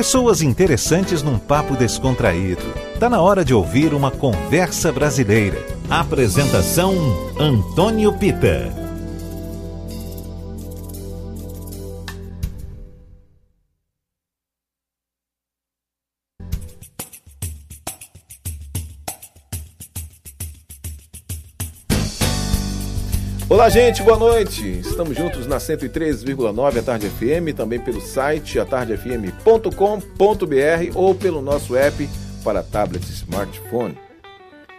Pessoas interessantes num papo descontraído. Tá na hora de ouvir uma conversa brasileira. Apresentação Antônio Pita. Olá, gente, boa noite. Estamos juntos na 103,9 a Tarde FM, também pelo site atardefm.com.br ou pelo nosso app para tablet e smartphone.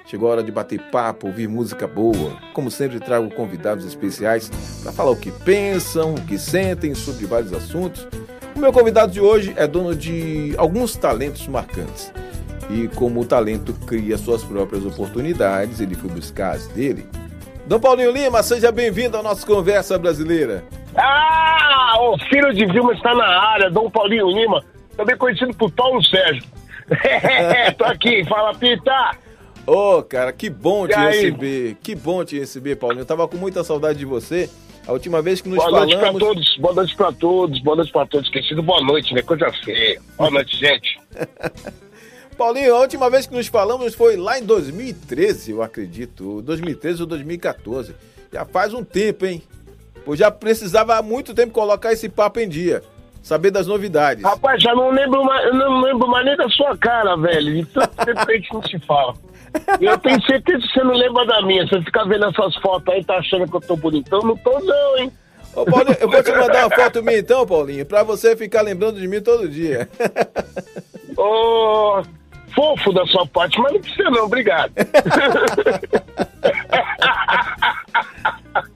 Chegou a hora de bater papo, ouvir música boa. Como sempre, trago convidados especiais para falar o que pensam, o que sentem sobre vários assuntos. O meu convidado de hoje é dono de alguns talentos marcantes. E como o talento cria suas próprias oportunidades, ele foi buscar as dele. Dom Paulinho Lima, seja bem-vindo à nossa conversa brasileira. Ah, o filho de Vilma está na área, Dom Paulinho Lima, também conhecido por Paulo Sérgio. Tô aqui, fala Pita. Ô, oh, cara, que bom te receber, que bom te receber, Paulinho. Eu tava com muita saudade de você. A última vez que nos boa falamos... Boa noite pra todos, boa noite pra todos, boa noite pra todos. Esquecido, boa noite, né? Coisa feia. Boa noite, gente. Paulinho, a última vez que nos falamos foi lá em 2013, eu acredito. 2013 ou 2014. Já faz um tempo, hein? Pois já precisava há muito tempo colocar esse papo em dia. Saber das novidades. Rapaz, já não lembro mais, não lembro mais nem da sua cara, velho. De tanto tempo que a gente não se fala. Eu tenho certeza que você não lembra da minha. Você fica vendo essas fotos aí, tá achando que eu tô bonitão? Não tô não, hein? Ô, Paulinho, eu vou te mandar uma foto minha então, Paulinho, pra você ficar lembrando de mim todo dia. Ô, fofo da sua parte, mas não precisa não, obrigado.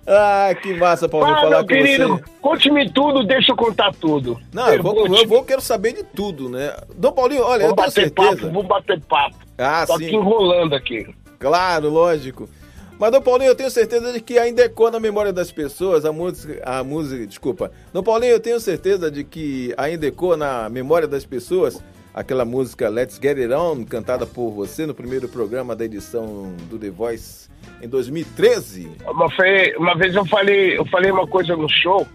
ah, que massa, Paulo, ah, falar meu querido, conte-me tudo, deixa eu contar tudo. Não, eu vou, eu vou, quero saber de tudo, né? Dom Paulinho, olha, vou eu tenho certeza... Papo, vou bater papo. Ah, Tô sim. aqui enrolando aqui. Claro, lógico. Mas, Dom Paulinho, eu tenho certeza de que ainda ecoa na memória das pessoas a música, a música, desculpa. Dom Paulinho, eu tenho certeza de que ainda ecoa na memória das pessoas aquela música Let's Get It On, cantada por você no primeiro programa da edição do The Voice em 2013. Uma, uma vez eu falei, eu falei uma coisa no show.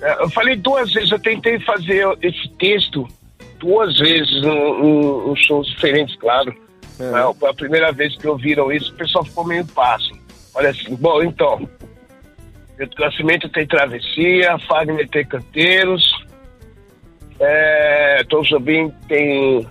É, eu falei duas vezes, eu tentei fazer esse texto duas vezes em, em shows diferentes, claro. É. Foi a primeira vez que ouviram isso, o pessoal ficou meio passo. Olha assim, bom, então, Nascimento tem Travessia, Fagner tem Canteiros, é, Tom Jobim tem,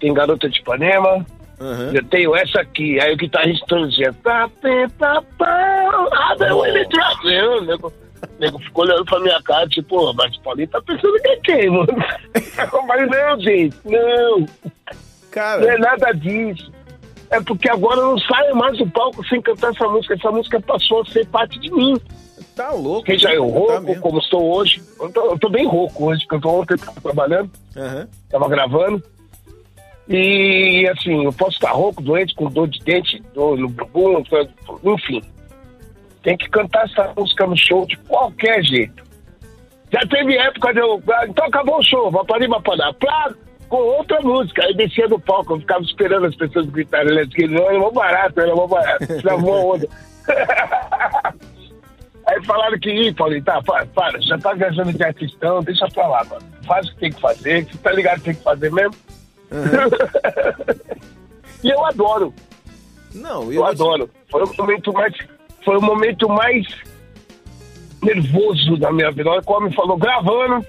tem Garota de Ipanema, Uhum. eu tenho essa aqui, aí o guitarrista dizia, tá, tá, tá, ah, não, ele trazendo, o nego, nego ficou olhando pra minha cara, tipo, mas Paulinho tá pensando que é quem, mano? mas não, gente, não. Cara. Não é nada disso. É porque agora eu não saio mais do palco sem cantar essa música. Essa música passou a ser parte de mim. Tá louco. Quem já é tá rouco, mesmo. como estou hoje. Eu tô, eu tô bem rouco hoje, porque eu tô ontem trabalhando, Uhum. tava gravando. E assim, eu posso estar rouco, doente, com dor de dente, dor no bumbum, enfim. Tem que cantar essa música no show de qualquer jeito. Já teve época de eu. ah, Então acabou o show, para lá. Plá, com outra música. Aí descia do palco, eu ficava esperando as pessoas gritarem. Eles não, era mó barato, era mó barato. Tirava uma onda. Aí falaram que, ih, Paulinho, tá, para, para, já tá viajando de artistão, deixa pra lá, mano. Faz o que tem que fazer, você tá ligado que tem que fazer mesmo? e eu adoro, Não, eu eu adoro. Foi o momento mais, foi o momento mais nervoso da minha vida. Olha como me falou, gravando,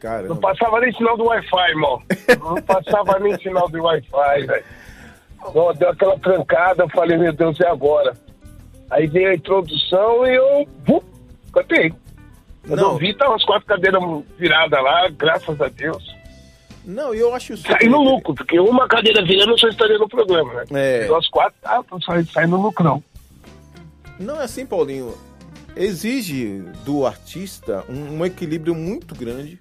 Cara, não passava nem sinal do Wi-Fi, irmão. Não passava nem sinal do Wi-Fi, velho. Deu aquela trancada, eu falei, meu Deus, é agora. Aí veio a introdução e eu vum, cantei. Quando Não. eu vi, tava as quatro cadeiras viradas lá, graças a Deus. não, eu acho super... Saí no lucro, porque uma cadeira virando eu só estaria no programa, né? É. As quatro, ah, tô saindo no lucro, não. Não é assim, Paulinho. Exige do artista um, um equilíbrio muito grande,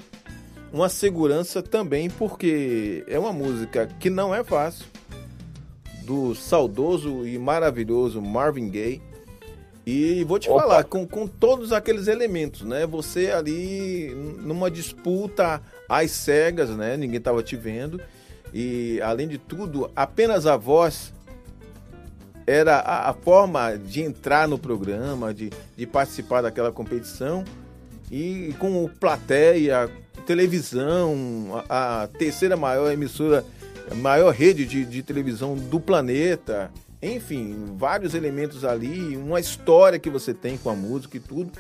uma segurança também, porque é uma música que não é fácil, do saudoso e maravilhoso Marvin Gaye. E vou te Opa. falar, com, com todos aqueles elementos, né? Você ali numa disputa às cegas, né? Ninguém tava te vendo. E além de tudo, apenas a voz era a, a forma de entrar no programa, de, de participar daquela competição. E com o plateia, televisão, a, a, terceira maior emissora, maior rede de, de televisão do planeta. Enfim, vários elementos ali, uma história que você tem com a música e tudo.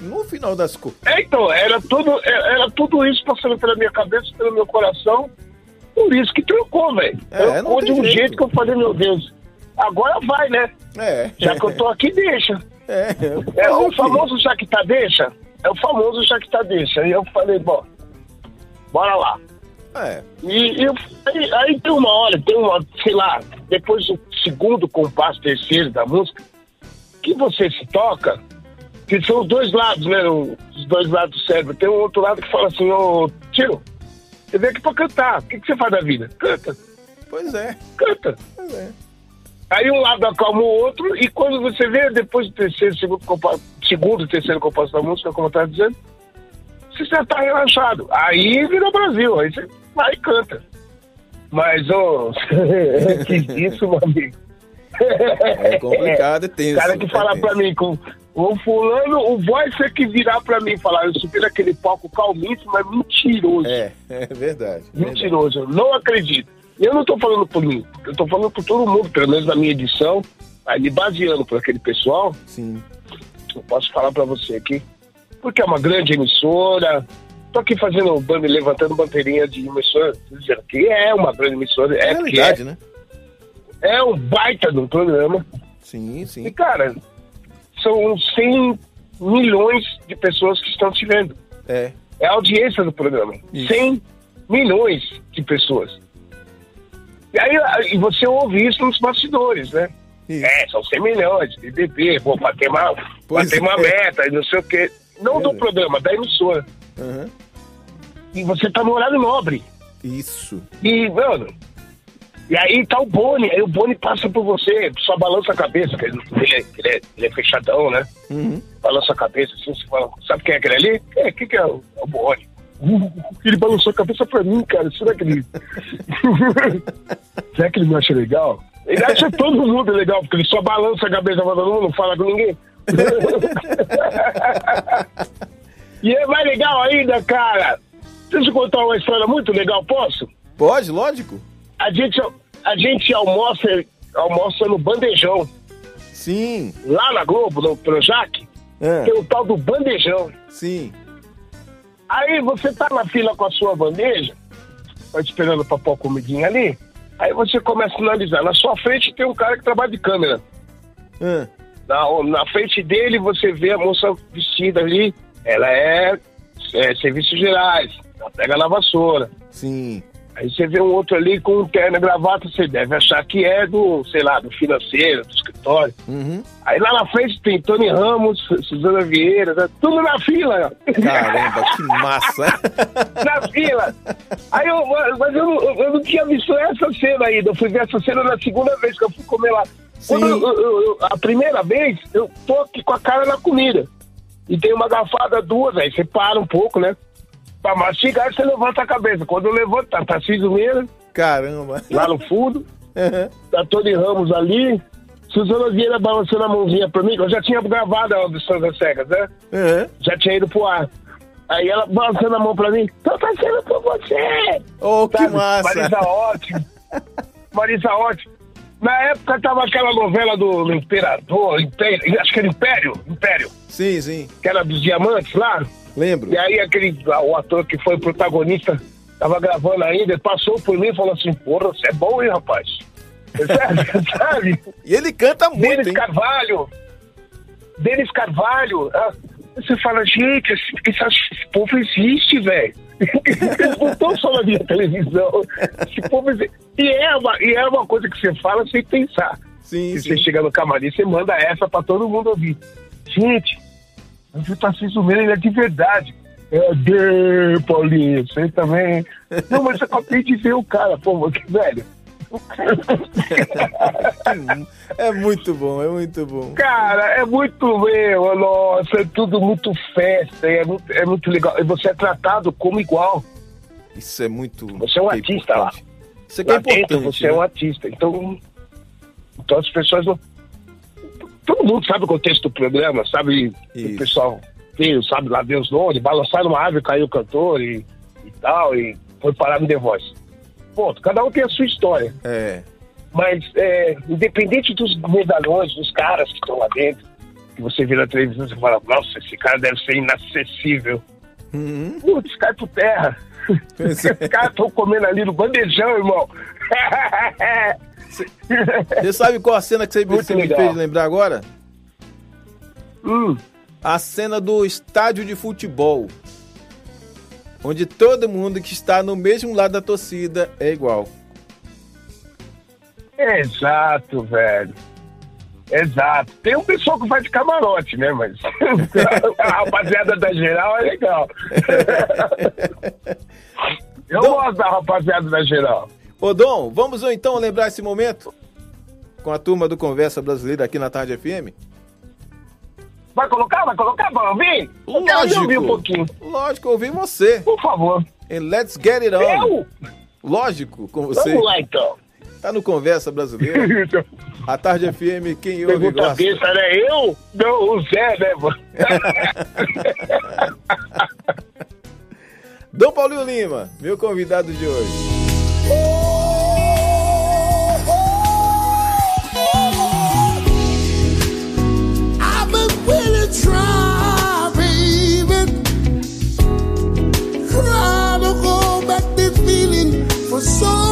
No final das contas. É, então, era tudo, é, era tudo isso passando pela minha cabeça, pelo meu coração. Por isso que trocou, velho. É, trocou de um jeito. jeito que eu falei, meu Deus, agora vai, né? É. Já que eu tô aqui, deixa. É, é o famoso já que tá deixa. É o famoso já que tá deixa. E eu falei, bom, bora lá. É. E, eu, aí, aí, tem uma hora, tem uma, sei lá, depois segundo compasso, terceiro da música, que você se toca, que são os dois lados, né? Os dois lados do cérebro. Tem um outro lado que fala assim, ô tio, você veio aqui pra cantar. O que, que você faz da vida? Canta. Pois é. Canta. Pois é. Aí um lado acalma o outro, e quando você vê, depois do terceiro, segundo, compasso, segundo terceiro compasso da música, como eu estava dizendo, você já está relaxado. Aí vira Brasil, aí você vai e canta. Mas, ô, oh, que isso, meu amigo. É complicado, é tenso. O cara que fala pra mim, com o fulano, o voice é que virar pra mim falar, eu subi naquele palco calmíssimo, mas mentiroso. É, é verdade. Mentiroso, verdade. não acredito. Eu não estou falando por mim, eu estou falando por todo mundo, pelo menos na minha edição, aí me baseando por aquele pessoal. Sim. Eu posso falar para você aqui, porque é uma grande emissora. Estou aqui fazendo, levantando bandeirinha de emissora, dizendo que é uma grande emissora. É, é realidade, é, né? É um baita de um programa. Sim, sim. E, cara, são 100 milhões de pessoas que estão te vendo. É. É a audiência do programa. Isso. 100 milhões de pessoas. E aí e você ouve isso nos bastidores, né? Isso. É, são 100 milhões, BBB, vou bater uma, bater é. uma meta e não sei o quê. Não é. do programa, da emissora. Uhum. E você tá no horário nobre. Isso. E, mano, e aí tá o Boni, aí o Boni passa por você, só balança a cabeça, que ele, ele, é, ele, é, ele é fechadão, né? Uhum. Balança a cabeça, assim, você fala, sabe quem é aquele ali? É, quem que é o, é o Boni? ele balançou a cabeça pra mim, cara. Será que ele. Será que ele me acha legal? Ele acha todo mundo legal, porque ele só balança a cabeça mundo, não fala com ninguém. e é mais legal ainda, cara. Deixa eu contar uma história muito legal, posso? Pode, lógico. A gente, a gente almoça, almoça no bandejão. Sim. Lá na Globo, no Projac, é. tem o tal do bandejão. Sim. Aí você tá na fila com a sua bandeja, tá esperando pra pôr a comidinha ali, aí você começa a analisar. Na sua frente tem um cara que trabalha de câmera. Hum. Na, na frente dele você vê a moça vestida ali, ela é, é serviços gerais, ela pega na vassoura. Sim. Aí você vê um outro ali com um terno e gravata, você deve achar que é do, sei lá, do financeiro, do escritório. Uhum. Aí lá na frente tem Tony Ramos, Suzana Vieira, tá tudo na fila. Caramba, que massa! na fila. Aí eu, mas eu, eu, não tinha visto essa cena ainda. Eu fui ver essa cena na segunda vez que eu fui comer lá. Quando eu, eu, a primeira vez, eu tô aqui com a cara na comida. E tem uma garfada, duas, aí você para um pouco, né? Pra mastigar, você levanta a cabeça. Quando eu levanto, tá Tarcísio Meira. Caramba. Lá no fundo. Uhum. Tá Tony Ramos ali. Suzana Vieira balançando a mãozinha pra mim. Eu já tinha gravado a audição das cegas, né? Uhum. Já tinha ido pro ar. Aí ela balançando a mão pra mim. Tô fazendo por você. Oh, que massa. Marisa ótimo. Marisa ótimo. Na época tava aquela novela do Imperador, Império, acho que era Império, Império. Sim, sim. Que era dos diamantes lá. Lembro. E aí aquele, o ator que foi protagonista tava gravando ainda, passou por mim e falou assim, porra, você é bom, hein, rapaz? Sabe? sabe? E ele canta muito, Denis hein? Carvalho. Denis Carvalho. Ah, você fala, gente, esse, esse povo existe, velho. Eles não estão só na minha televisão. Existe. E é, uma, e é uma coisa que você fala sem pensar. Sim, sim. Você chega no camarim, você manda essa pra todo mundo ouvir. Gente, o Tarcísio Meira, ele é de verdade. É de Paulinho, você também. Não, mas eu acabei de ver o cara, pô, que velho. É muito bom, é muito bom. Cara, é muito meu, nossa, é tudo muito festa, é muito, é muito legal. E você é tratado como igual. Isso é muito. Você é um artista lá. Isso aqui é importante. Dentro, você né? é um artista. Então, então as pessoas não todo mundo sabe o contexto do programa, sabe? Isso. O pessoal veio, sabe, lá Deus onde, balançaram uma árvore, caiu o cantor e, e tal, e foi parar no The Voice. Ponto, cada um tem a sua história. É. Mas, é, independente dos medalhões, dos caras que estão lá dentro, que você vê na televisão e fala, nossa, esse cara deve ser inacessível. Uhum. Putz, cai por terra. Pois é. Caras estão comendo ali no bandejão, irmão. Você sabe qual a cena que você, você me fez lembrar agora? Hum, A cena do estádio de futebol. Onde todo mundo que está no mesmo lado da torcida é igual. exato, velho. Exato. Tem um pessoal que vai de camarote, né? Mas a rapaziada da geral é legal. Eu Dom- gosto da rapaziada da geral. Ô Dom, vamos então lembrar esse momento? Com a turma do Conversa Brasileira aqui na Tarde FM? Vai colocar? Vai colocar pra ouvir? Lógico. ouvir um pouquinho. Lógico, ouvi você. Por favor. Em Let's Get It On. Eu? Lógico, com você. Vamos lá, então. Tá no Conversa Brasileira. A Tarde FM, quem ouve Pergunta gosta. besta, né? Eu? Não, o Zé, né, mano? Dom Paulinho Lima, meu convidado de hoje. So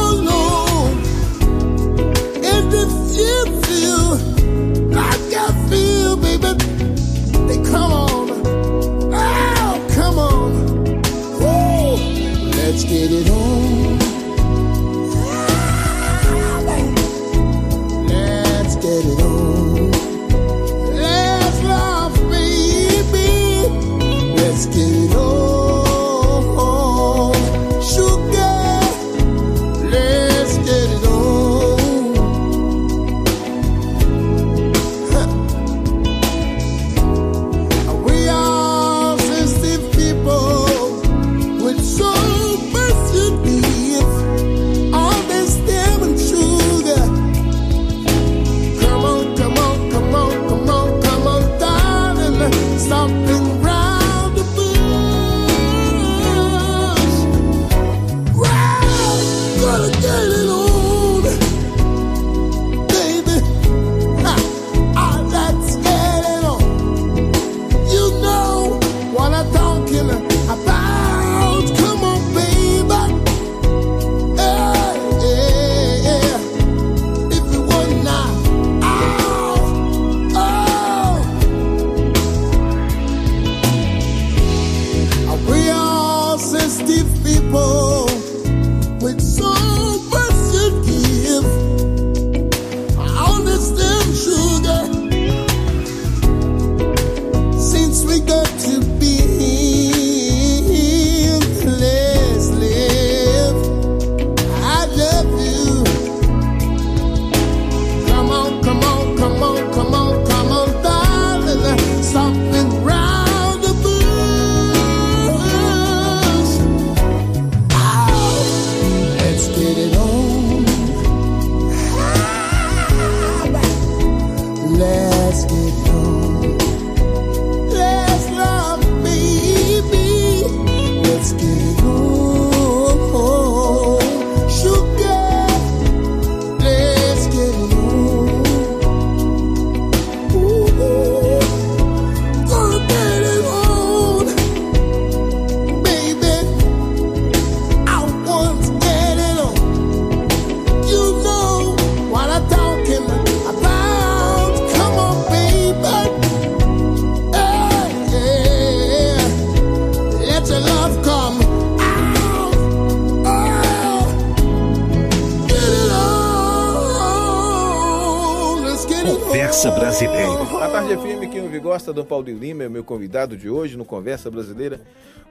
Dom Paulinho Lima é o meu convidado de hoje no Conversa Brasileira.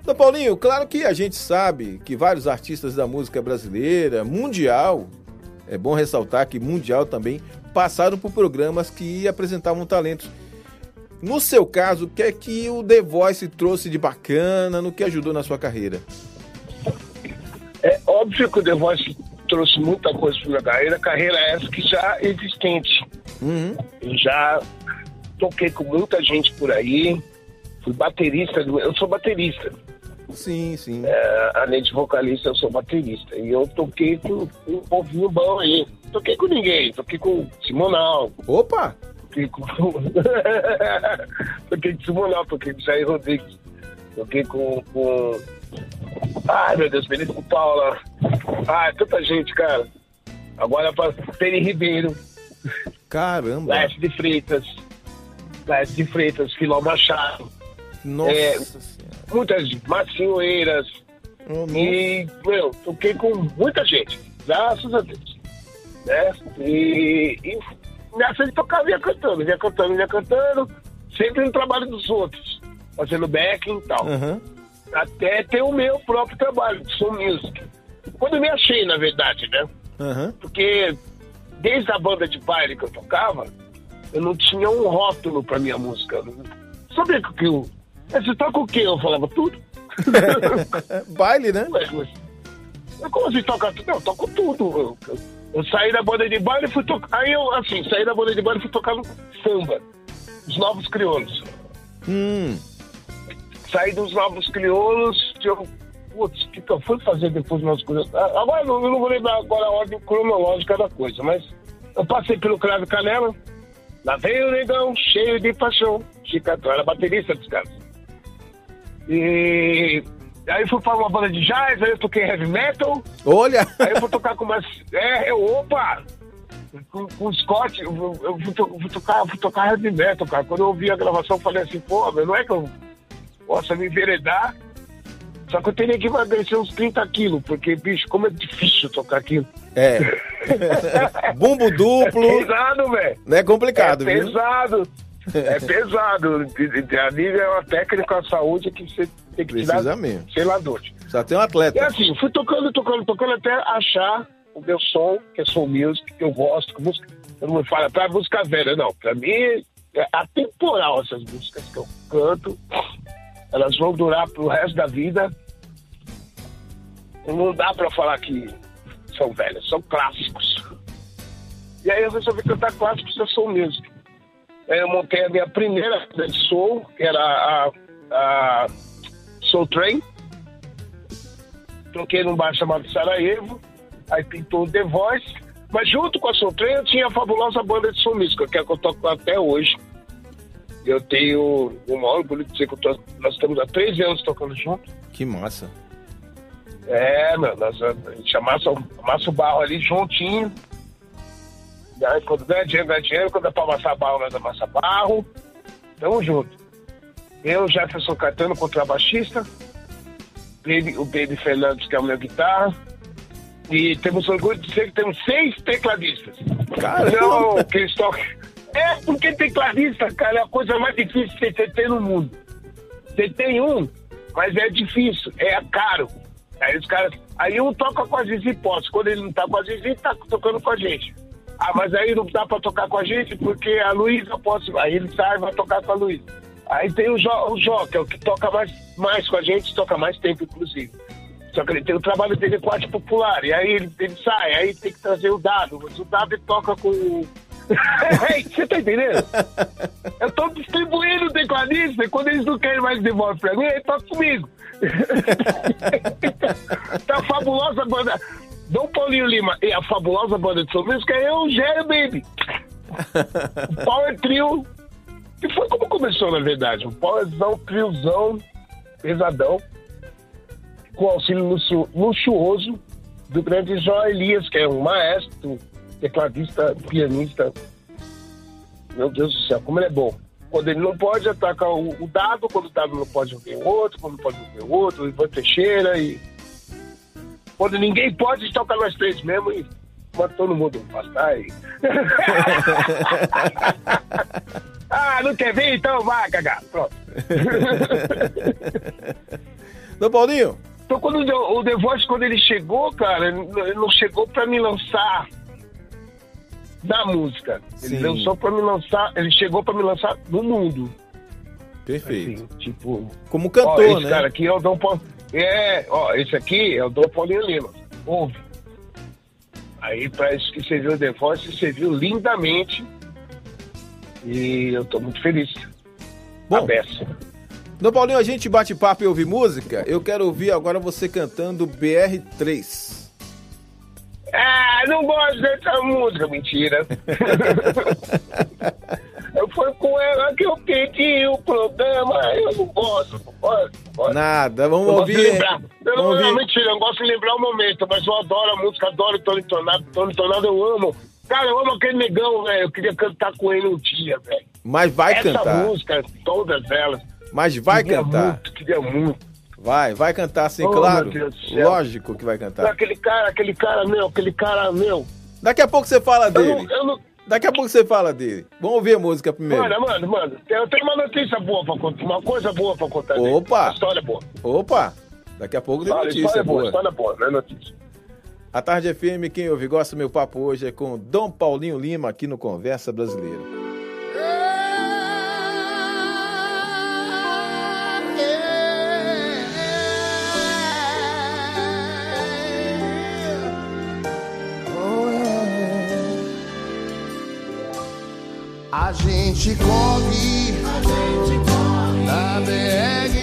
Dom Paulinho, claro que a gente sabe que vários artistas da música brasileira, mundial, é bom ressaltar que mundial também, passaram por programas que apresentavam talentos. No seu caso, o que é que o The Voice trouxe de bacana, no que ajudou na sua carreira? É óbvio que o The Voice trouxe muita coisa para minha carreira, carreira essa que já existente. Uhum. Eu já toquei com muita gente por aí, fui baterista, do- eu sou baterista. Sim, sim. É, além de vocalista, eu sou baterista. E eu toquei com, com um povinho bom aí. Toquei com ninguém, toquei com Simonal, Opa! toquei com. toquei com Simonal, toquei com Jair Rodrigues, toquei com. com... Ai meu Deus, Benito Paula. Ai, tanta gente, cara. Agora para Peri Ribeiro, Caramba! Laércio de Freitas, Laércio de Freitas, Filó Machado, Nossa é, muitas Marcinho Eiras, Oh, nossa. E, meu, toquei com muita gente, graças a Deus. Né? E, e nessa de tocar, vinha cantando, vinha cantando, vinha cantando, sempre no trabalho dos outros, fazendo backing e tal. Aham. Até ter o meu próprio trabalho, de som music. Quando eu me achei, na verdade, né? Aham. Porque desde a banda de baile que eu tocava, eu não tinha um rótulo pra minha música. Sabia que eu. "É, Você toca o quê? Eu falava tudo. Baile, né? Ué, mas, mas como assim toca tudo? Não, eu toco tudo. Eu, eu- eu saí da banda de baile e fui tocar. Aí eu, assim, saí da banda de baile e fui tocar no samba. Os Novos Crioulos. Hum. Saí dos Novos Crioulos, eu. Putz, o que, que eu fui fazer depois dos Novos Crioulos? Ah, Agora eu não, vou lembrar agora a ordem cronológica da coisa, mas eu passei pelo Cravo e Canela. Lá veio o negão, cheio de paixão. Chicatão, era baterista dos caras. E aí fui para uma banda de jazz, aí eu toquei heavy metal, Olha! aí eu fui tocar com umas. É, eu, opa! Com, com o Scott, eu, eu, eu fui, to- fui tocar, fui tocar heavy metal, cara. Quando eu ouvi a gravação, eu falei assim, pô, meu, não é que eu possa me enveredar. Só que eu teria que emagrecer uns 30 quilos, porque, bicho, como é difícil tocar aquilo. É. Bumbo É duplo. pesado, velho. Não é complicado, é viu? pesado. É pesado. A nível é uma técnica de saúde que você tem que tirar, Precisa mesmo. sei lá de onde. Só tem um atleta. assim, fui tocando, tocando, tocando até achar o meu som, que é soul music, que eu gosto, que música. Todo mundo fala, pra música velha. Não, pra mim é atemporal essas músicas que eu canto. Elas vão durar pro resto da vida. Não dá pra falar que são velhas, são clássicos. E aí eu resolvi cantar clássicos da soul music. Eu montei a minha primeira banda de soul, que era a, a Soul Train toquei num bar chamado Sarajevo, aí pintou o The Voice, mas junto com a Soul Train eu tinha a fabulosa banda de som música, que é a que eu toco até hoje. Eu tenho o maior orgulho de dizer que nós estamos há 13 anos tocando junto. Que massa. É, meu, nós, a gente amassa, amassa o barro ali juntinho. E aí, quando ganha dinheiro, ganha dinheiro. Quando é pra amassar barro, nós amassa barro. Tamo junto. Eu, Jefferson Caetano, contrabaixista. Baby, o Baby Fernandes, que é o meu guitarra. E temos orgulho de dizer que temos seis tecladistas. Caramba! Não, tocam. É, porque tecladista, cara, é a coisa mais difícil que você tem no mundo. Você tem um, mas é difícil, é caro. Aí os caras. Aí um toca com a Zizi Potts. Quando ele não tá com a Zizi, tá tocando com a gente. Ah, mas aí não dá pra tocar com a gente porque a Luísa Potts. Aí ele sai e vai tocar com a Luísa. Aí tem o Jó, o Jó, que é o que toca mais, mais com a gente, toca mais tempo, inclusive. Só que ele tem o trabalho dele com arte popular. E aí ele, ele sai, aí tem que trazer o dado. Mas o dado toca com. Você tá entendendo? Eu tô distribuindo o tecladista e quando eles não querem mais devolver pra mim, ele toca comigo. Tá a fabulosa banda. Dom Paulinho Lima e a fabulosa banda de São Luís, que é eu, o Gênio Baby. O Power Trio. Que foi como começou, na verdade. Um powerzão, triozão, pesadão. Com auxílio luxu- luxuoso do grande Jó Elias, que é um maestro, tecladista, pianista. Meu Deus do céu, como ele é bom. Quando ele não pode, ataca o, o dado, quando o dado não pode, ver o outro, quando não pode ver o outro, o Ivan Teixeira e. Quando ninguém pode, toca nós três mesmo e manda todo mundo passar e. ah, não quer ver? Então vai, cagar. Pronto. Dom Paulinho, Então, quando o The- Voice, quando ele chegou, cara, ele não chegou pra me lançar da música. Ele Sim. lançou pra me lançar, ele chegou pra me lançar no mundo. perfeito. Assim, tipo, Como ó, cantor, esse né? cara aqui é o Dom Paulo. É, ó, esse aqui é o Dom Paulinho Lima. Ouve. Aí, isso que serviu o The Voice, serviu lindamente. E eu tô muito feliz. Bom, A beça. Dom Paulinho, a gente bate papo e ouve música. Eu quero ouvir agora você cantando BR3. Ah, não gosto dessa música, mentira. eu fui com ela que eu pedi o programa, eu não gosto, não gosto. Nada, vamos Eu ouvir. Eu não, Vamos não, ouvir. mentira, eu não gosto de lembrar o momento, mas eu adoro a música, adoro Tony Tornado. Tony Tornado eu amo. Cara, eu amo aquele negão, velho. Eu queria cantar com ele um dia, velho. Mas vai Essa cantar. música, todas elas. Mas vai queria cantar. Muito, queria muito. Vai, vai cantar sim, Oh, claro. do. Lógico que vai cantar. Aquele cara, aquele cara meu, aquele cara meu. Daqui a pouco você fala Eu dele. não, eu não, Daqui a pouco você fala dele. Vamos ouvir a música primeiro. Mano, mano, mano, eu tenho uma notícia boa pra contar, uma coisa boa pra contar. dele. Opa! Uma história boa. Opa! Daqui a pouco tem Fala, notícia história boa, boa. história boa, não é notícia. A Tarde FM, quem ouve gosta, meu papo hoje é com Dom Paulinho Lima aqui no Conversa Brasileira. A gente corre, na BR-3.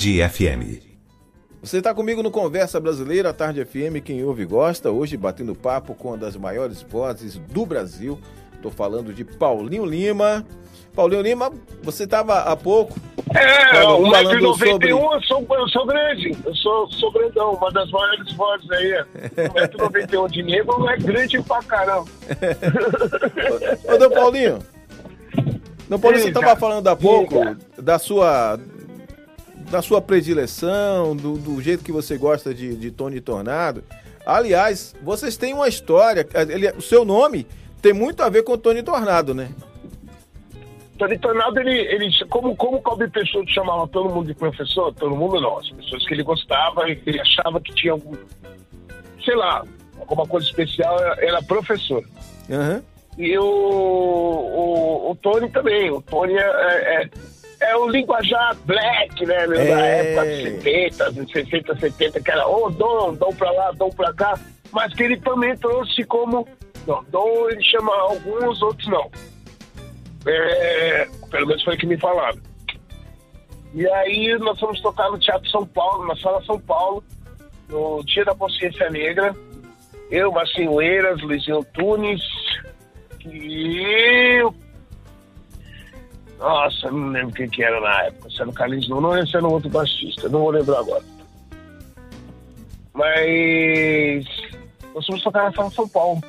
Tarde FM. Você está comigo no Conversa Brasileira, a Tarde FM, quem ouve e gosta. Hoje batendo papo com uma das maiores vozes do Brasil. Estou falando de Paulinho Lima. Paulinho Lima, você estava há pouco É, Falando- o falando 1,91m sobre- eu, sou, eu sou grande. Eu sou, sou grandão, uma das maiores vozes aí. 1,91m de negro é grande pra caramba. Ô, Paulinho. Dom Paulinho, você Diga. estava falando há pouco da sua da sua predileção, do, do jeito que você gosta de, de Tony Tornado. Aliás, vocês têm uma história. ele- o seu nome tem muito a ver com Tony Tornado, né? Tony Tornado, ele, ele como, como o Calbi Peixoto chamava todo mundo de professor, todo mundo não, as pessoas que ele gostava, ele achava que tinha algum, sei lá, alguma coisa especial, era, era professor. Aham. E o, o, o Tony também, o Tony é, é, é o linguajar black, né, meu, da É. época de 70, de 60, 70, que era, ô, Dom, Dom pra lá, Dom pra cá, mas que ele também trouxe como, não, Dom ele chama alguns, outros não. É, pelo menos foi o que me falaram. E aí nós fomos tocar no Teatro São Paulo, na Sala São Paulo, no Dia da Consciência Negra. Eu, Marcinho Eiras, Luizinho Tunes, e... Nossa, não lembro quem que era na época. Se era o Carlinhos Nuno ou se era um outro baixista, não vou lembrar agora. Mas nós fomos tocar na São Paulo.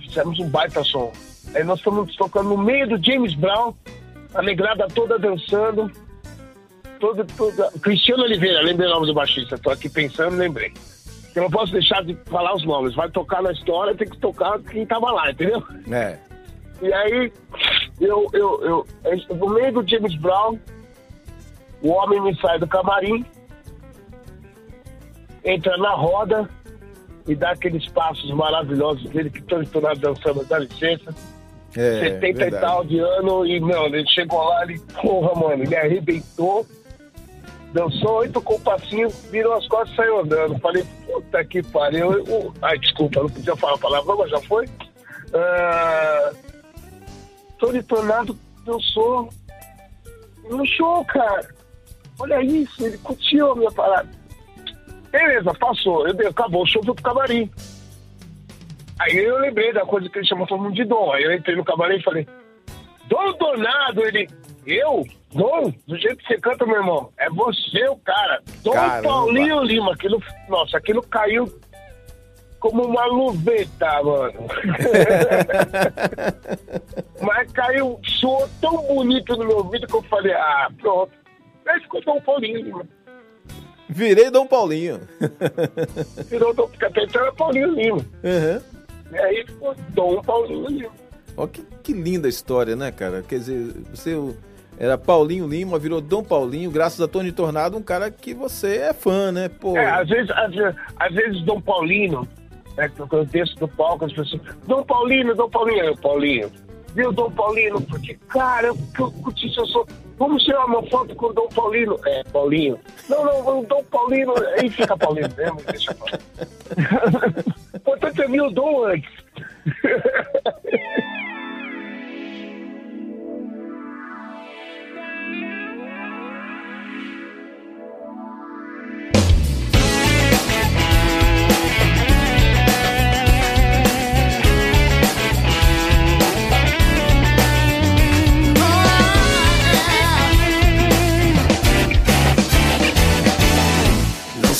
Fizemos um baita som. Aí nós estamos tocando no meio do James Brown, a negrada toda dançando. Toda, toda... Cristiano Oliveira, lembrei o nome do baixista. Tô aqui pensando, lembrei. Eu não posso deixar de falar os nomes. Vai tocar na história, tem que tocar quem tava lá, entendeu? É. E aí, eu, eu, eu, no meio do James Brown, o homem me sai do camarim, entra na roda e dá aqueles passos maravilhosos dele que estourados dançando, dá licença. É, 70 e verdade. tal de ano, e, meu, ele chegou lá, ele, porra, mano, ele arrebentou, dançou oito compassinhos, virou as costas e saiu andando. Falei, puta que pariu. Eu- ai, desculpa, não podia falar a palavra, mas já foi. Tony Tornado dançou no show, cara. Olha isso, ele curtiu a minha parada. Beleza, passou. Eu, dei- acabou o show, fui pro camarim. Aí eu lembrei da coisa que ele chamou todo mundo de Dom. Aí eu entrei no camarim e falei, Dom Donado, ele. Eu? Dom? Do jeito que você canta, meu irmão. É você o cara. Dom Caramba. Paulinho Lima. Aquilo, nossa, aquilo caiu como uma luveta, mano. Mas caiu, soou tão bonito no meu ouvido que eu falei, ah, pronto. Aí ficou Dom Paulinho Lima. Virei Dom Paulinho. Virou Dom, então era Paulinho Lima. Uhum. E aí ficou Dom Paulinho Lima. Ó, que, que linda história, né, cara? Quer dizer, você era Paulinho Lima, virou Dom Paulinho, graças a Tony Tornado, um cara que você é fã, né? Pô, É, às vezes, às, às vezes Dom Paulino, né, que eu desço do palco, as pessoas, Dom Paulino, Dom Paulinho, Aí eu, Paulinho, viu Dom Paulino? Porque, cara, eu, eu seu som. Vamos tirar uma foto com o Dom Paulino. É, Paulinho. Não, não, o Dom Paulino. Aí fica Paulino mesmo, deixa eu falar. Portanto, eu vi o Dom antes.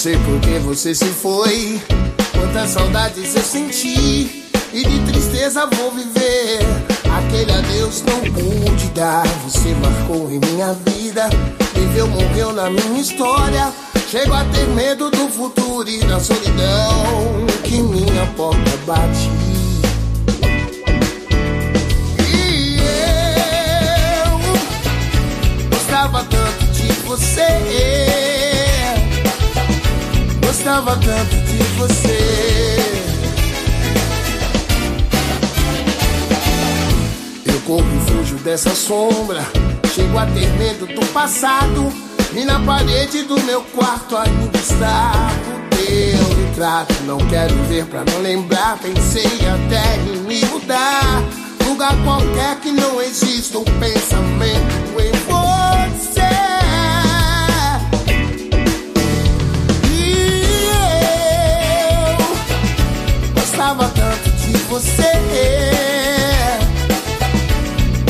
sei por que você se foi. Quantas saudades eu senti. E de tristeza vou viver. Aquele adeus não pude dar. Você marcou em minha vida. Viveu, morreu na minha história. Chego a ter medo do futuro e da solidão que minha porta bate. Gostava tanto de você. Gostava tanto de você. Eu corro e fujo dessa sombra. Chego a ter medo do passado. E na parede do meu quarto ainda está o teu retrato. Não quero ver pra não lembrar. Pensei até em me mudar. Lugar qualquer que não exista um pensamento em você.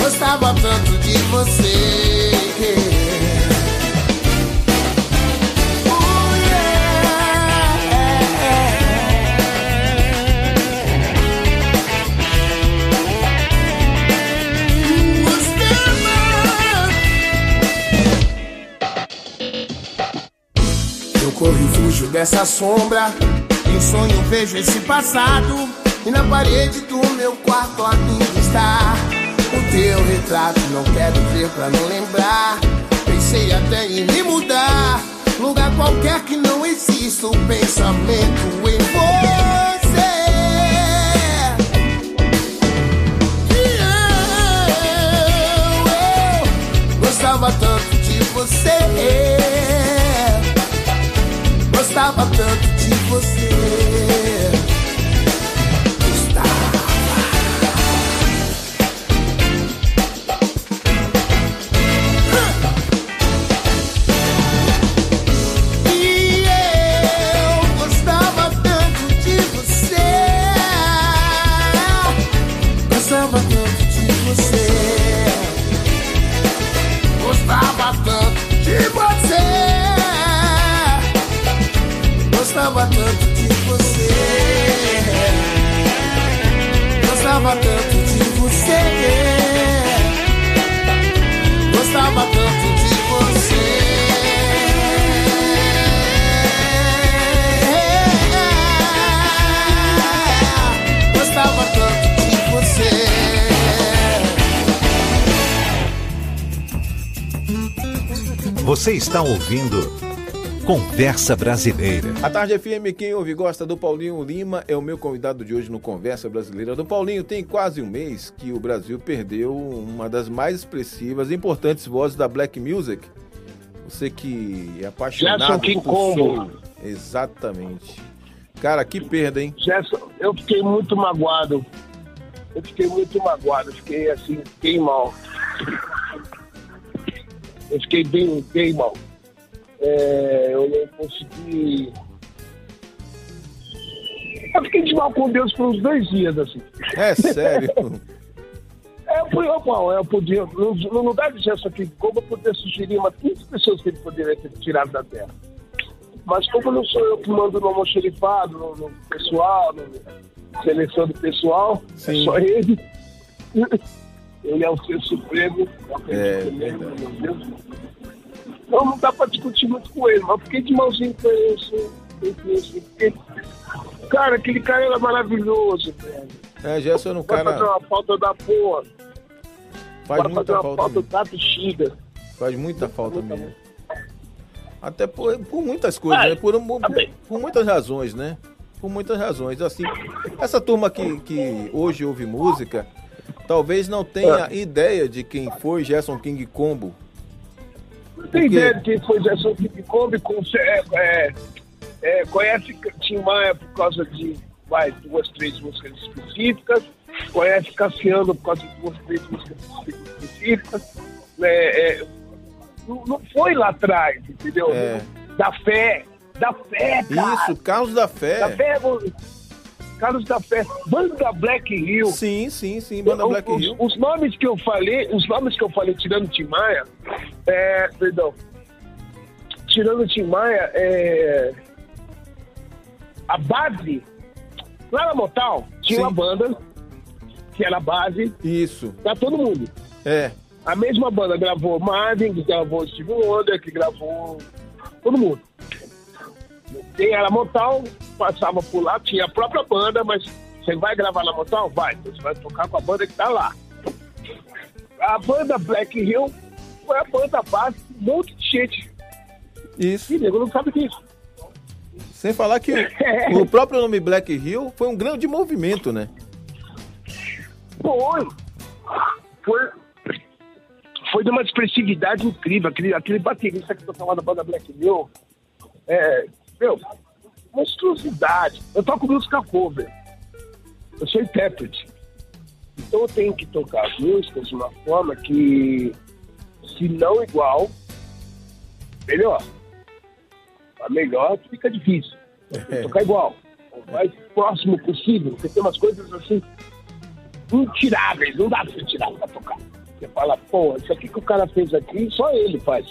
Gostava tanto de você. Eu corro e fujo dessa sombra. Em sonho vejo esse passado. E na parede do meu quarto ainda está o teu retrato. Não quero ver pra não lembrar. Pensei até em me mudar. Lugar qualquer que não exista um pensamento em você. Gostava tanto de você. Gostava tanto de você. Você está ouvindo Conversa Brasileira. A Tarde FM, quem ouve e gosta do Paulinho Lima, é o meu convidado de hoje no Conversa Brasileira. Do Paulinho, tem quase um mês que o Brasil perdeu uma das mais expressivas e importantes vozes da Black Music. Você que é apaixonado Gerson King por Combo. Exatamente. Cara, que perda, hein? Gerson, eu fiquei muito magoado. Eu fiquei muito magoado. Fiquei assim, bem mal. Eu fiquei bem, bem mal. É, eu não consegui. Eu fiquei de mal com Deus por uns dois dias, assim. É sério. É, eu, fui- eu, eu podia, no, no lugar de Gerson aqui, como eu poderia sugerir umas 15 pessoas que ele poderia ter tirado da terra. Mas como não sou eu que mando no almoxerifado, no, no pessoal, no seleção do pessoal, Sim. é só ele. Ele é o ser supremo. É, acredito meu Deus. Então não dá pra discutir muito com ele, mas fiquei de mãozinho com ele, assim, assim, porque, Cara, aquele cara era maravilhoso, velho. É, Gerson era um Vai fazer cara. uma falta da porra. Faz muita uma falta. falta mesmo. da bexiga. Faz muita falta mesmo. Até por, por muitas coisas, né? Por, um- tá por muitas razões, né? Por muitas razões. Assim, essa turma que, que hoje ouve música, talvez não tenha Ah. ideia de quem foi Gerson King Combo. Não tem Porque- ideia de quem foi Gerson King Kombi, com, é, é, é, conhece Tim Maia por causa de vai, duas, três músicas específicas, conhece Cassiano por causa de duas, três músicas específicas. É, é, não, foi lá atrás, entendeu? É. Da fé, da fé, cara. Isso, Carlos da Da Fé. Carlos da Fé, Banda Black Hill. Sim, sim, sim, Banda Black os, Hill. os nomes que eu falei, os nomes que eu falei tirando Tim Maia, é, perdão, tirando Tim Maia, é, a base, lá na Motal, tinha Sim. uma banda que era a base Isso, pra todo mundo. é. A mesma banda gravou Marvin, que gravou Steve Wonder, que gravou todo mundo. Tem era Motal, passava por lá, tinha a própria banda, mas você vai gravar na Motal? Vai, você vai tocar com a banda que tá lá. A banda Black Hill foi a banda base de um monte de gente. Isso. E nego não sabe disso. Sem falar que o próprio nome Black Hill foi um grande movimento, né? Foi. Foi. Foi de uma expressividade incrível. Aquele, aquele baterista que tocava na banda Black Hill. É. Meu, monstruosidade. Eu toco música cover. Eu sou intérprete. Então eu tenho que tocar as músicas de uma forma que, se não igual, melhor. A melhor fica difícil. Que tocar igual. O mais próximo possível, porque tem umas coisas assim intiráveis, não dá pra você tirar pra tocar. Você fala, pô, isso aqui que o cara fez aqui, só ele faz.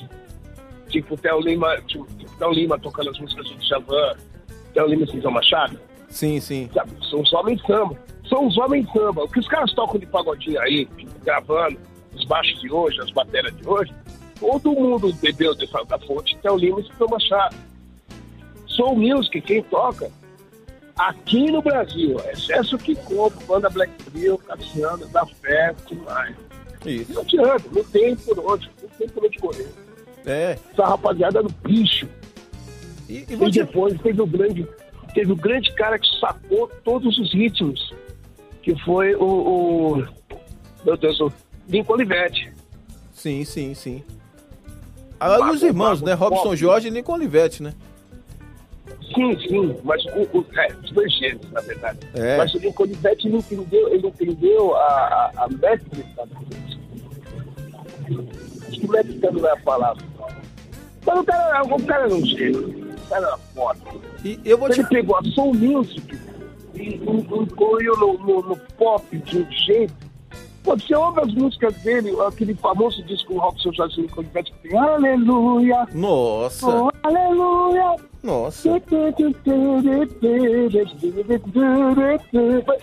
Tipo o Theo Lima, tipo, Theo Lima tocando as músicas do Djavan, Theo Lima e Cisão Machado, Sim, sim. sabe? São os homens samba. São os homens samba. O que os caras tocam de pagodinho aí, gravando, os baixos de hoje, as baterias de hoje, todo mundo bebeu dessa da fonte Theo Lima e Cisão Machado. Soul Music, quem toca, aqui no Brasil, excesso que compra, banda Black Hill, Cassiano, da Fé, demais. Isso. Não adianta, não tem por onde, não tem por onde correr. É. Essa rapaziada do bicho. E, e E depois teve o grande, teve o grande cara que sacou todos os ritmos, que foi o, o meu Deus, o Lincoln Olivetti. Sim, sim, sim. Ah, e os irmãos, né? Robson Jorge e Lincoln Olivetti, né? Sim, sim, mas o, o, é, os dois gêmeos, na verdade. É. Mas o Lincoln Olivetti ele entendeu, ele entendeu a, a, a métrica da. Acho que métrica não é a palavra. Mas o cara, o cara era um gênio. O cara foda. E eu vou te. Ele pegou a Soul Music e incluiu no, no, no pop de um jeito. Pô, você ouve as músicas dele, aquele famoso disco Robson Jorge Lincoln Olivetti que tem Aleluia, Nossa, oh, Aleluia. nossa.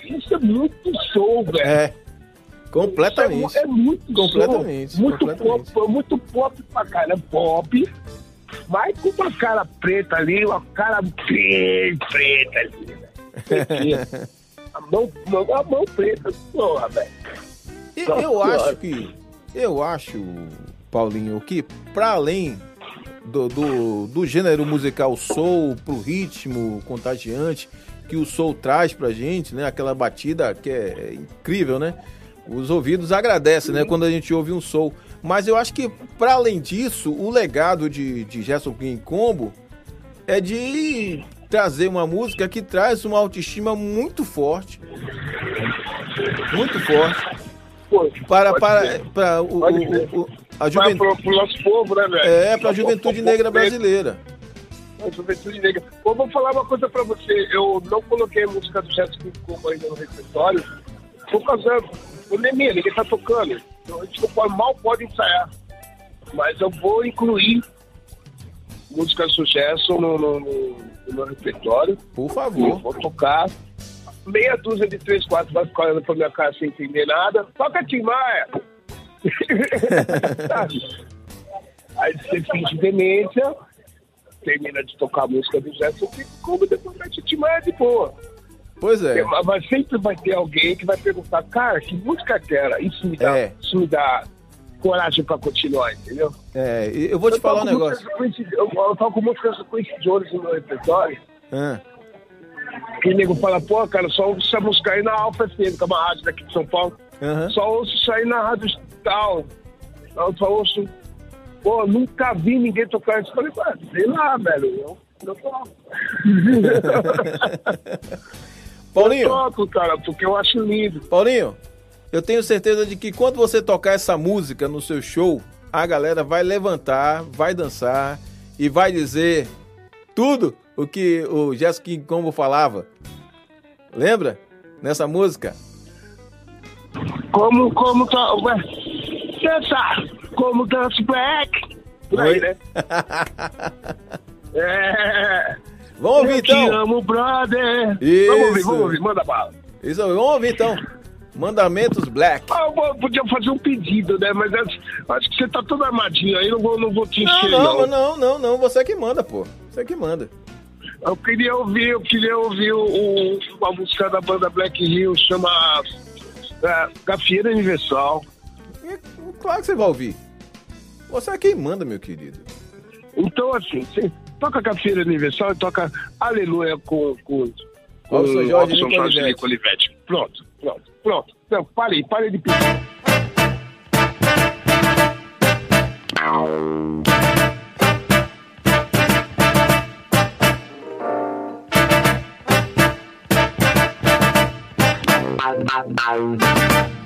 Isso é muito show, velho. É. Completamente. É, é muito Completamente, show. Muito completamente. pop, muito pop pra. Pop, mas com uma cara preta ali, uma cara bem preta ali, né? A mão, a mão preta, porra, velho. E eu acho que. Eu acho, Paulinho, que para além do, do, do gênero musical soul pro ritmo contagiante que o soul traz pra gente, né? Aquela batida que é incrível, né? Os ouvidos agradecem, né? Quando a gente ouve um soul. Mas eu acho que, para além disso, o legado de, de Gerson King Combo é de trazer uma música que traz uma autoestima muito forte. Muito forte. Para, para, para o, o, o a juventude. Para o nosso povo, né, velho? É, para a juventude negra brasileira. A juventude negra. Eu vou falar uma coisa para você. Eu não coloquei a música do Gerson King Combo ainda no repertório por causa pandemia, ninguém tá tocando. Então a gente não pode, mal pode ensaiar. Mas eu vou incluir música de sucesso no, no, no, meu repertório. Por favor. Vou tocar. Meia dúzia de três, quatro vai ficar olhando pra minha cara sem entender nada. Toca Tim Maia! Aí você finge demência, termina de tocar a música do Gerson, como depois vai te Tim Maia de boa. Pois é. Mas sempre vai ter alguém que vai perguntar, cara, que música que era? Isso me dá, É. isso me dá coragem pra continuar, entendeu? É, eu vou te Eu falar um negócio. Eu, eu toco músicas com esse de ouro no meu repertório. Ah, Que o nego fala, pô, cara, só ouço essa música aí na Alfa FM, que é uma rádio daqui de São Paulo. aham. Só ouço isso aí na rádio tal. Eu só ouço. Pô, nunca vi ninguém tocar isso. Eu falei, "Ué, sei lá, velho. Eu, eu toco. Eu Paulinho, toco, cara, porque eu acho lindo. Paulinho, eu tenho certeza de que quando você tocar essa música no seu show, a galera vai levantar, vai dançar e vai dizer tudo o que o Jessica King Combo falava. Lembra? Nessa música? Como, como tá. Ué, dança! Como dance black! Por aí, né? É. Vamos ouvir eu te então. amo, brother! Isso. Vamos ouvir, vamos ouvir, manda bala. Isso, vamos ouvir então. Mandamentos Black. Ah, eu podia fazer um pedido, né? Mas acho, acho que você tá todo armadinho aí, não vou, não vou te encher, não, não. não, não, não. Você que manda, pô. Você que manda. Eu queria ouvir, eu queria ouvir o, uma música da banda Black Hill, chama é, Gafieira Universal. Claro que você vai ouvir. Você é quem manda, meu querido. Então, assim, toca Cafeira Universal e toca Aleluia com, com, com Olson Jorge, Olson Jorge Nico Olivetti. Pronto, pronto, pronto. Não, parei, parei de pedir.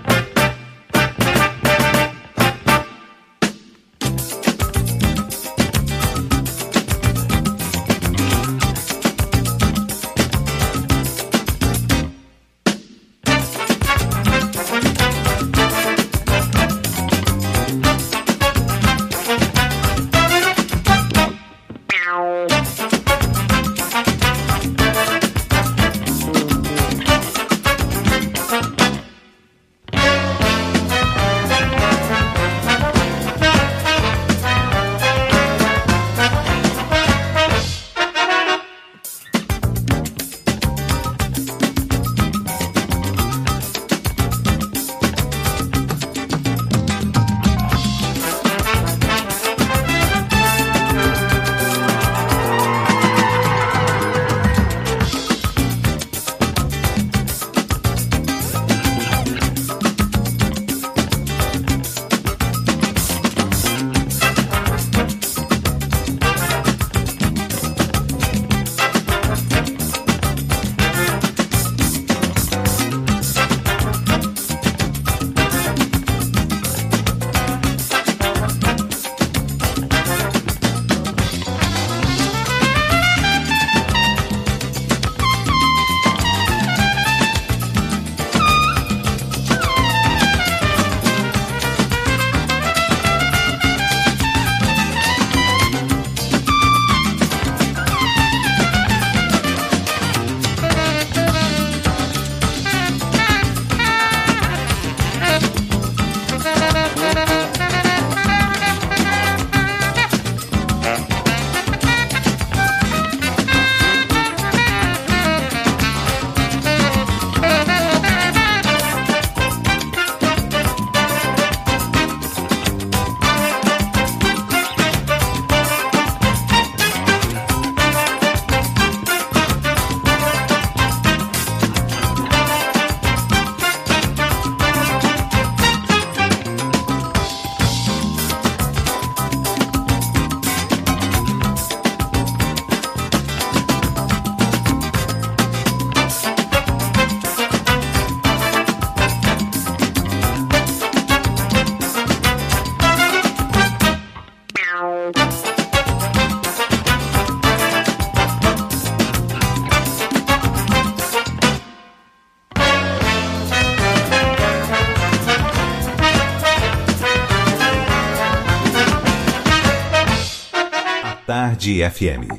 Tarde FM.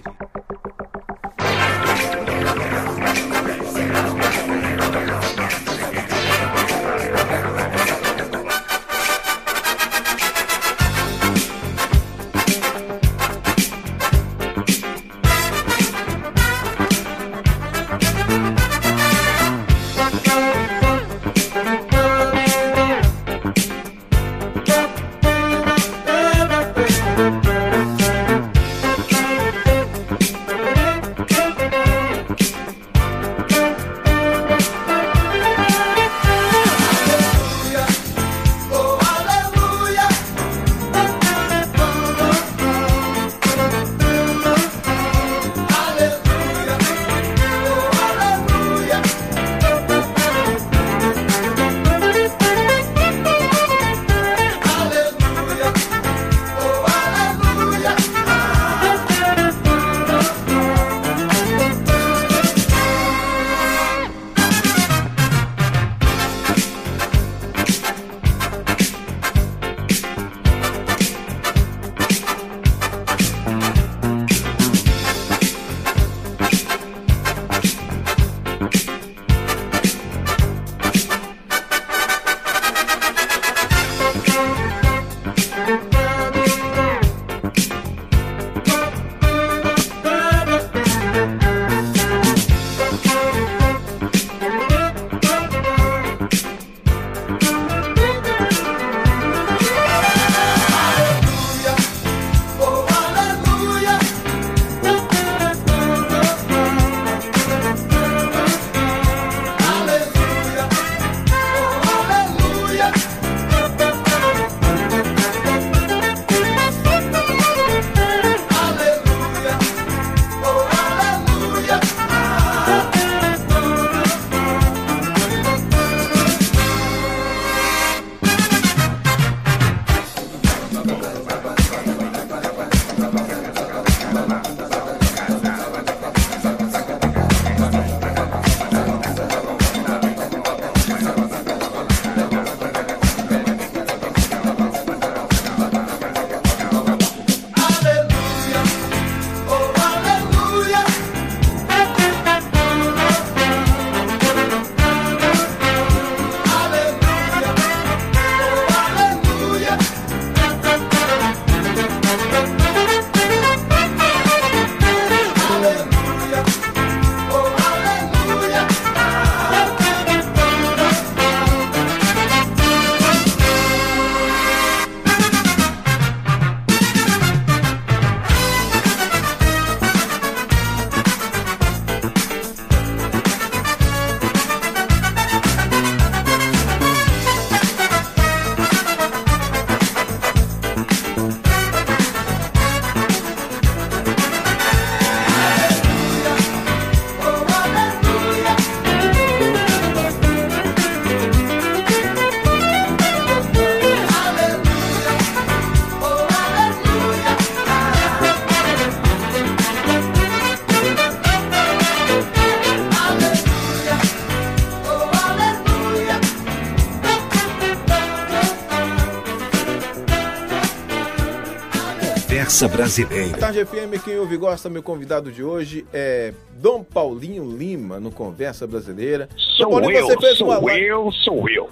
Conversa Brasileira. Tarde FM, quem ouve e gosta, meu convidado de hoje é Dom Paulinho Lima, no Conversa Brasileira. Sou Paulinho, eu, você fez sou uma live... eu, sou eu.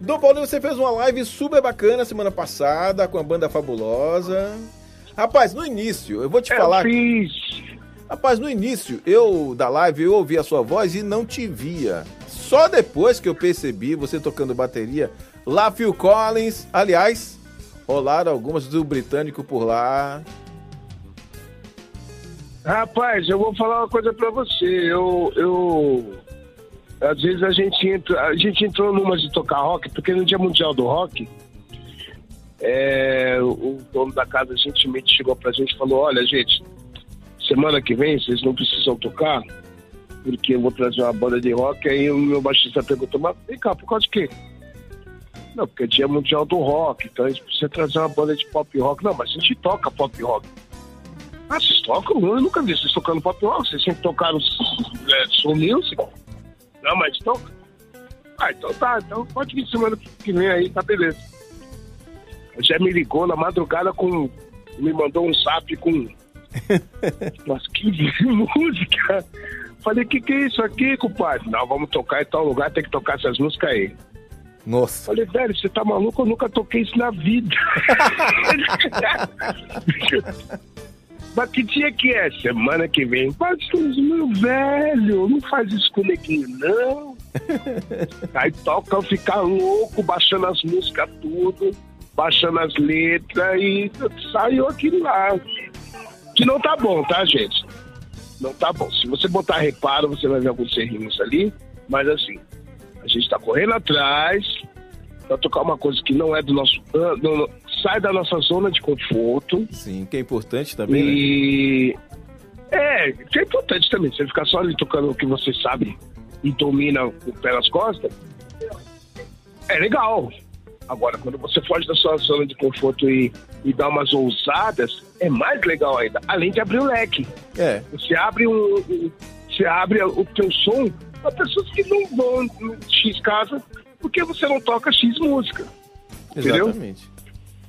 Dom Paulinho, você fez uma live super bacana semana passada com a banda Fabulosa. Rapaz, no início, eu vou te Eu falar. fiz. Rapaz, no início, eu da live, eu ouvi a sua voz e não te via. Só depois que eu percebi você tocando bateria lá, Phil Collins. Aliás, rolaram algumas do britânico por lá. Rapaz, eu vou falar uma coisa pra você. Eu, eu, às vezes a gente entra, a gente entrou numa de tocar rock, porque no Dia Mundial do Rock, é, o dono da casa gentilmente chegou pra gente e falou: Olha, gente, semana que vem vocês não precisam tocar, porque eu vou trazer uma banda de rock. Aí o meu baixista perguntou: Mas vem cá, por causa de quê? Não, porque é Dia Mundial do Rock, então a gente precisa trazer uma banda de pop rock. Não, mas a gente toca pop rock. Ah, vocês tocam? Eu nunca vi vocês tocando pop rock. Vocês sempre tocaram é, soul music. Não, mas toca. Ah, então tá. Então pode vir semana que vem aí, tá beleza. Já me ligou na madrugada com... Me mandou um zap com Umas 15 músicas. Falei, que que é isso aqui, compadre? Não, vamos tocar em tal lugar, tem que tocar essas músicas aí. Nossa. Falei, velho, você tá maluco? Eu nunca toquei isso na vida. Mas que dia que é? Semana que vem. Pastorzinho, meu velho, não faz isso com o neguinho, não. Aí toca eu ficar louco, baixando as músicas tudo, baixando as letras e saiu aquilo lá. Que não tá bom, tá, gente? Não tá bom. Se você botar reparo, você vai ver alguns errinhos ali, mas assim, a gente tá correndo atrás pra tocar uma coisa que não é do nosso. não- não- sai da nossa zona de conforto. Sim, que é importante também, né? E. É, que é importante também. Você ficar só ali tocando o que você sabe e domina o pé nas costas. É legal. Agora, quando você foge da sua zona de conforto e, e dá umas ousadas, é mais legal ainda. Além de abrir o leque. É, Você abre um. um- Você abre o teu som para pessoas que não vão em X casa porque você não toca X música. Entendeu? exatamente.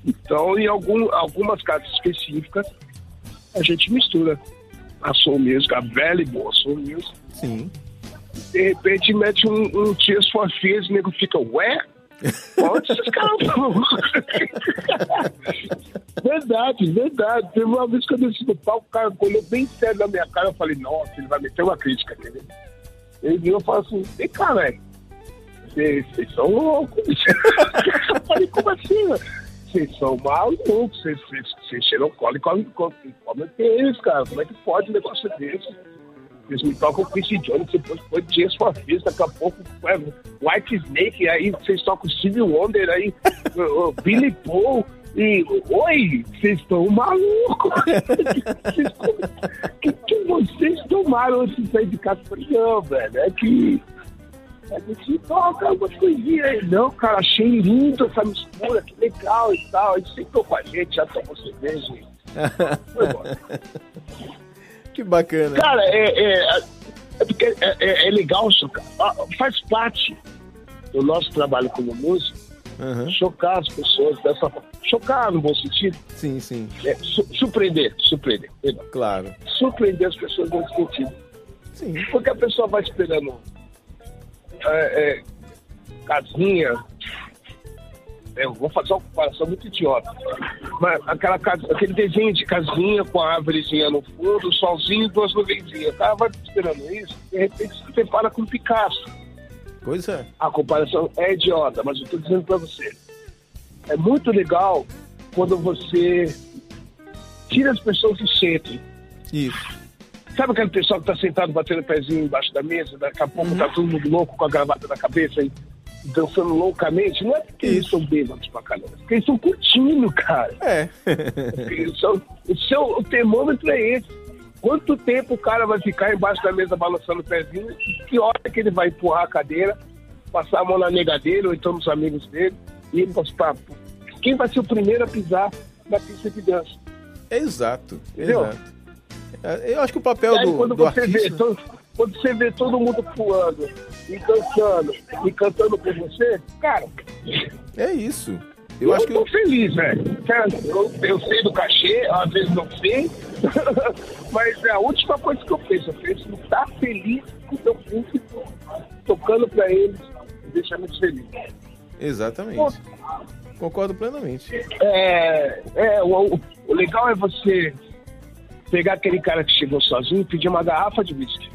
Então, em algum, algumas casas específicas, a gente mistura a soul music, a velha e boa soul music. Sim. De repente, mete um, um Tears for Fears e o nego fica, ué? Onde esses caras vão? verdade, verdade. Teve uma vez que eu desci do palco, o cara olhou bem sério na minha cara, eu falei, nossa, ele vai meter uma crítica aqui. Né? Ele viu e falou assim, vem cá, velho. Vocês vocês são loucos. eu falei, como assim? velho? Vocês são malucos, vocês, vocês, vocês cheiram cola e comem comem peixe, cara. Como é que pode um negócio desse? Eles me tocam Quincy Jones, depois foi Dias for Fears, daqui a pouco é, White Snake, aí vocês tocam Stevie Wonder, aí Billy Paul, e oi, vocês estão malucos! Que, que vocês tomaram antes de sair de casa? Eu falei, não, velho, é que a gente toca algumas coisinhas aí. Não, cara, achei lindo essa mistura, que legal e tal. Ele sentou com a gente, já tomou cerveja. e Foi embora. Que bacana. Cara, é, é, é é, é- é legal, isso, cara. Ah, Faz parte do nosso trabalho como músico Aham. chocar as pessoas dessa forma. Chocar no bom sentido, Sim, sim. é, su- surpreender, surpreender, perdão. Claro. surpreender as pessoas nesse sentido. Sim. Porque a pessoa vai esperando é, é, casinha. Eu vou fazer uma comparação muito idiota. Mas aquela casa, aquele desenho de casinha com a árvorezinha no fundo, solzinho e duas nuvenzinhas. O cara vai esperando isso, de repente se depara com Picasso. Pois é. A comparação é idiota, mas eu estou dizendo para você. É muito legal quando você tira as pessoas do centro. Isso. Sabe aquele pessoal que tá sentado batendo o pezinho embaixo da mesa, daqui a pouco tá todo mundo louco com a gravata na cabeça e dançando loucamente? Não é porque eles são bêbados pra caramba, é porque eles estão curtindo, cara. É. Eles são- o seu o termômetro é esse. Quanto tempo o cara vai ficar embaixo da mesa balançando o pezinho? Que hora que ele vai empurrar a cadeira, passar a mão na nega dele ou então nos amigos dele e ir pra- Quem vai ser o primeiro a pisar na pista de dança? Exato. Entendeu? Exato. Eu acho que o papel aí, do, quando do você vê, artista... to- quando você vê todo mundo pulando e dançando e cantando por você, cara, É isso. eu, Eu acho que... tô feliz, velho. Cara, Eu, eu sei do cachê, às vezes não sei, mas é a última coisa que eu penso. Eu penso em estar feliz com o meu público, tocando pra eles, deixa muito feliz. Exatamente. Concordo plenamente. É, é, o, o legal é você pegar aquele cara que chegou sozinho e pedir uma garrafa de whisky.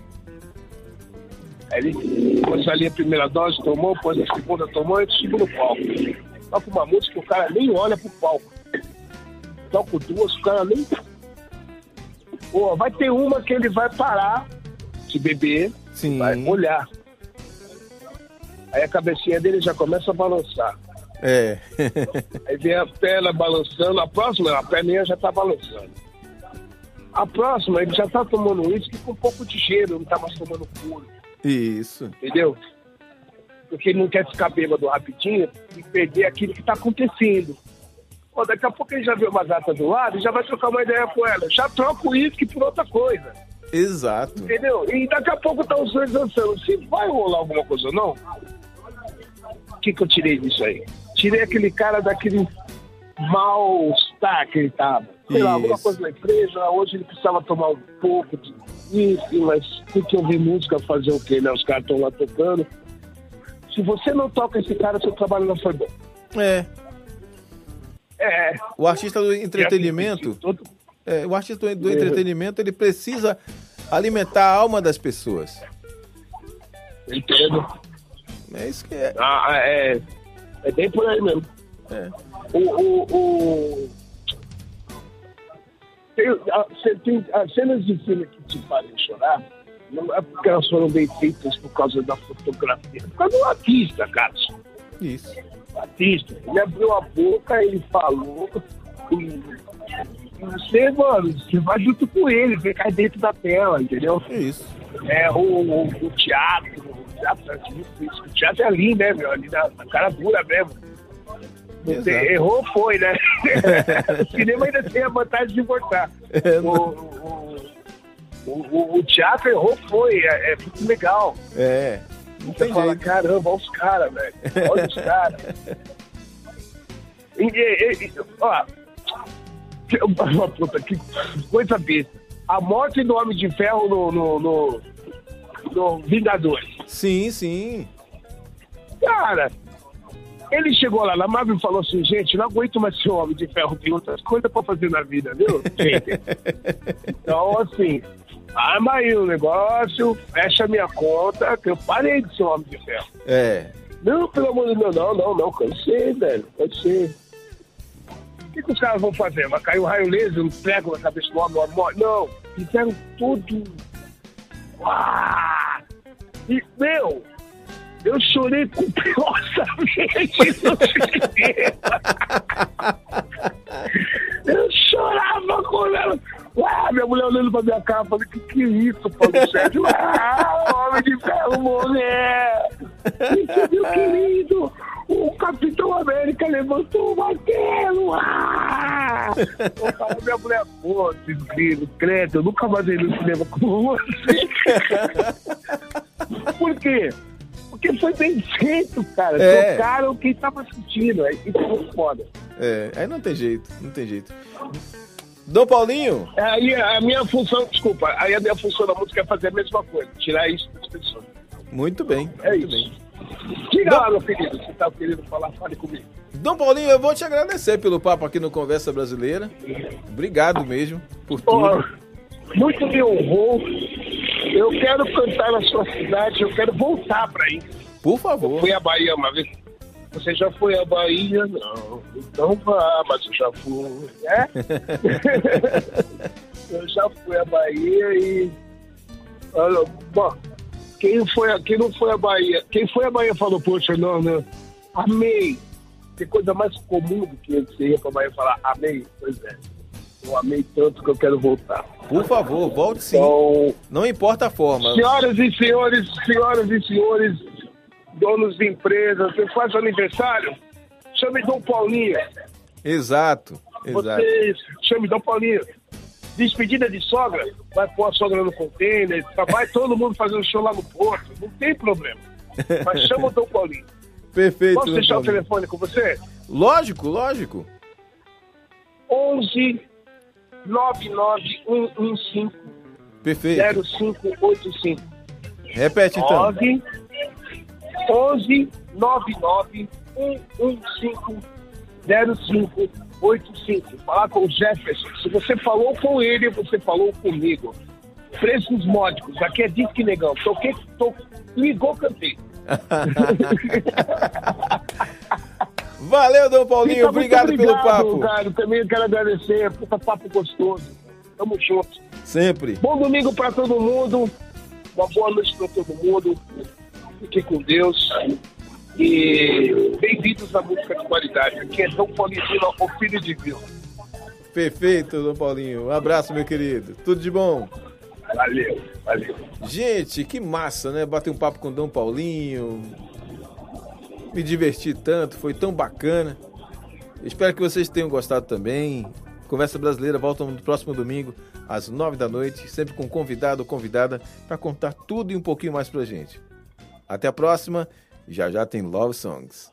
Aí ele pôs ali a primeira dose, tomou, pôs a segunda, tomou e subiu no palco. Toca uma música, o cara nem olha pro palco. Toca duas, o cara nem. Pô, vai ter uma que ele vai parar de beber, Sim. vai olhar. Aí a cabecinha dele já começa a balançar. É. Aí vem a perna balançando, a próxima, a perninha já tá balançando. A próxima, ele já tá tomando uísque com um pouco de gelo, não tá mais tomando puro, isso. entendeu? Porque ele não quer ficar bêbado rapidinho e perder aquilo que tá acontecendo. Pô, daqui a pouco ele já vê uma gata do lado e já vai trocar uma ideia com ela. Já troca o uísque por outra coisa, Exato. entendeu? E daqui a pouco tá os dois dançando. Se vai rolar alguma coisa ou não, o que, que eu tirei disso aí? Tirei aquele cara daquele mal-estar que ele tava. Sei lá, alguma Isso. coisa na empresa, hoje ele precisava tomar um pouco de isso, mas tem que ouvir música, fazer o quê, né? Os caras estão lá tocando. Se você não toca esse cara, seu trabalho não foi bom. É. É. O artista do entretenimento, Todo- é, o artista do, entretenimento, ele precisa alimentar a alma das pessoas. Entendo. É isso que é. Ah, é, é bem por aí mesmo. É. O, o, o... Tem, a- tem as cenas de filme que te fazem chorar, não é porque elas foram bem feitas por causa da fotografia, é por causa do artista, cara. Isso. O artista, ele abriu a boca, ele falou, e, e você, mano, você vai junto com ele, você cai dentro da tela, entendeu? É isso. É, o, o, o teatro, o teatro, é difícil. o teatro é ali, né, meu? Ali na, na cara dura mesmo. Você Exato. errou, foi, né? o cinema ainda tem a vantagem de voltar. É, o, o- o teatro errou, foi. É, é muito legal. É. Não Você fala, jeito. caramba, olha os caras, velho. Olha os caras. Ó, puta, que coisa besta. A morte do Homem de Ferro no, no, no, no Vingadores. Sim, sim. Cara, ele chegou lá na Marvel e falou assim, gente, não aguento mais ser Homem de Ferro, tem outras coisas pra fazer na vida, viu? Gente? Então, assim, arma aí o negócio, fecha minha conta, que eu parei de ser um Homem de Ferro. É. Não, pelo amor de Deus, não, não, não, cansei, velho, cansei. O que, que os caras vão fazer? Vai cair um raio laser, um prego na cabeça do homem, morre? Não, fizeram tudo. Uau! E, meu, eu chorei copiosamente no cinema. Eu chorava com ela. Ah, minha mulher olhando pra minha cara, falei, que que é isso, Paulo Sérgio? Ah, homem de ferro morrer! Isso, meu querido! O Capitão América levantou o martelo! Ah! Eu minha mulher, pô, desgrilo, credo, eu nunca mais irei no cinema com você. Por quê? Porque foi bem feito, cara. É. Tocaram quem tava assistindo. Aí isso foi foda. É. Aí não tem jeito. Não tem jeito. Dom Paulinho, Aí a minha função, desculpa, aí a minha função da música é fazer a mesma coisa, tirar isso das pessoas. muito bem. É muito isso. bem. Diga lá, meu querido, se tá querendo falar, fale comigo. Dom Paulinho, eu vou te agradecer pelo papo aqui no Conversa Brasileira. Obrigado mesmo por tudo. muito me honrou. Eu quero cantar na sua cidade, eu quero voltar pra aí. Por favor. Fui à Bahia uma vez. Você já foi à Bahia? Não. Então vá, mas eu já fui. É? eu já fui à Bahia e. Olha, bom, quem, foi, quem não foi à Bahia? Quem foi à Bahia falou, poxa, não, não. Amei. Tem coisa mais comum do que você ir pra Bahia e falar amei? Pois é. Eu amei tanto que eu quero voltar. Por favor, volte sim. Então, Não importa a forma. Senhoras e senhores, senhoras e senhores, donos de empresas, você faz aniversário? Chame Dom Paulinho. Exato. Exato. Vocês, chame Dom Paulinho. Despedida de sogra, vai pôr a sogra no container, vai todo mundo fazendo show lá no porto, não tem problema. Mas chama o Dom Paulinho. Perfeito. Posso deixar o telefone com você? Lógico, lógico. 11 99115 Perfeito. 0585. Repete então. 9 11 99 115 0585. Falar com o Jefferson. Se você falou com ele, você falou comigo. Preços módicos. Aqui é Disque Negão. Toquei, to... ligou, cantei. Valeu, Dom Paulinho. Então, muito obrigado, pelo papo. Cara, também quero agradecer. Puta papo gostoso. Tamo junto. Sempre. Bom domingo pra todo mundo. Uma boa noite pra todo mundo. Fique com Deus. E bem-vindos à música de qualidade. Aqui é Dom Paulinho, o filho de Deus. Perfeito, Dom Paulinho. Um abraço, meu querido. Tudo de bom. Valeu, valeu. Gente, que massa, né? Bater um papo com o Dom Paulinho. Me diverti tanto, foi tão bacana. Espero que vocês tenham gostado também. Conversa Brasileira volta no próximo domingo, às nove da noite, sempre com convidado ou convidada para contar tudo e um pouquinho mais pra gente. Até a próxima. Já já tem Love Songs.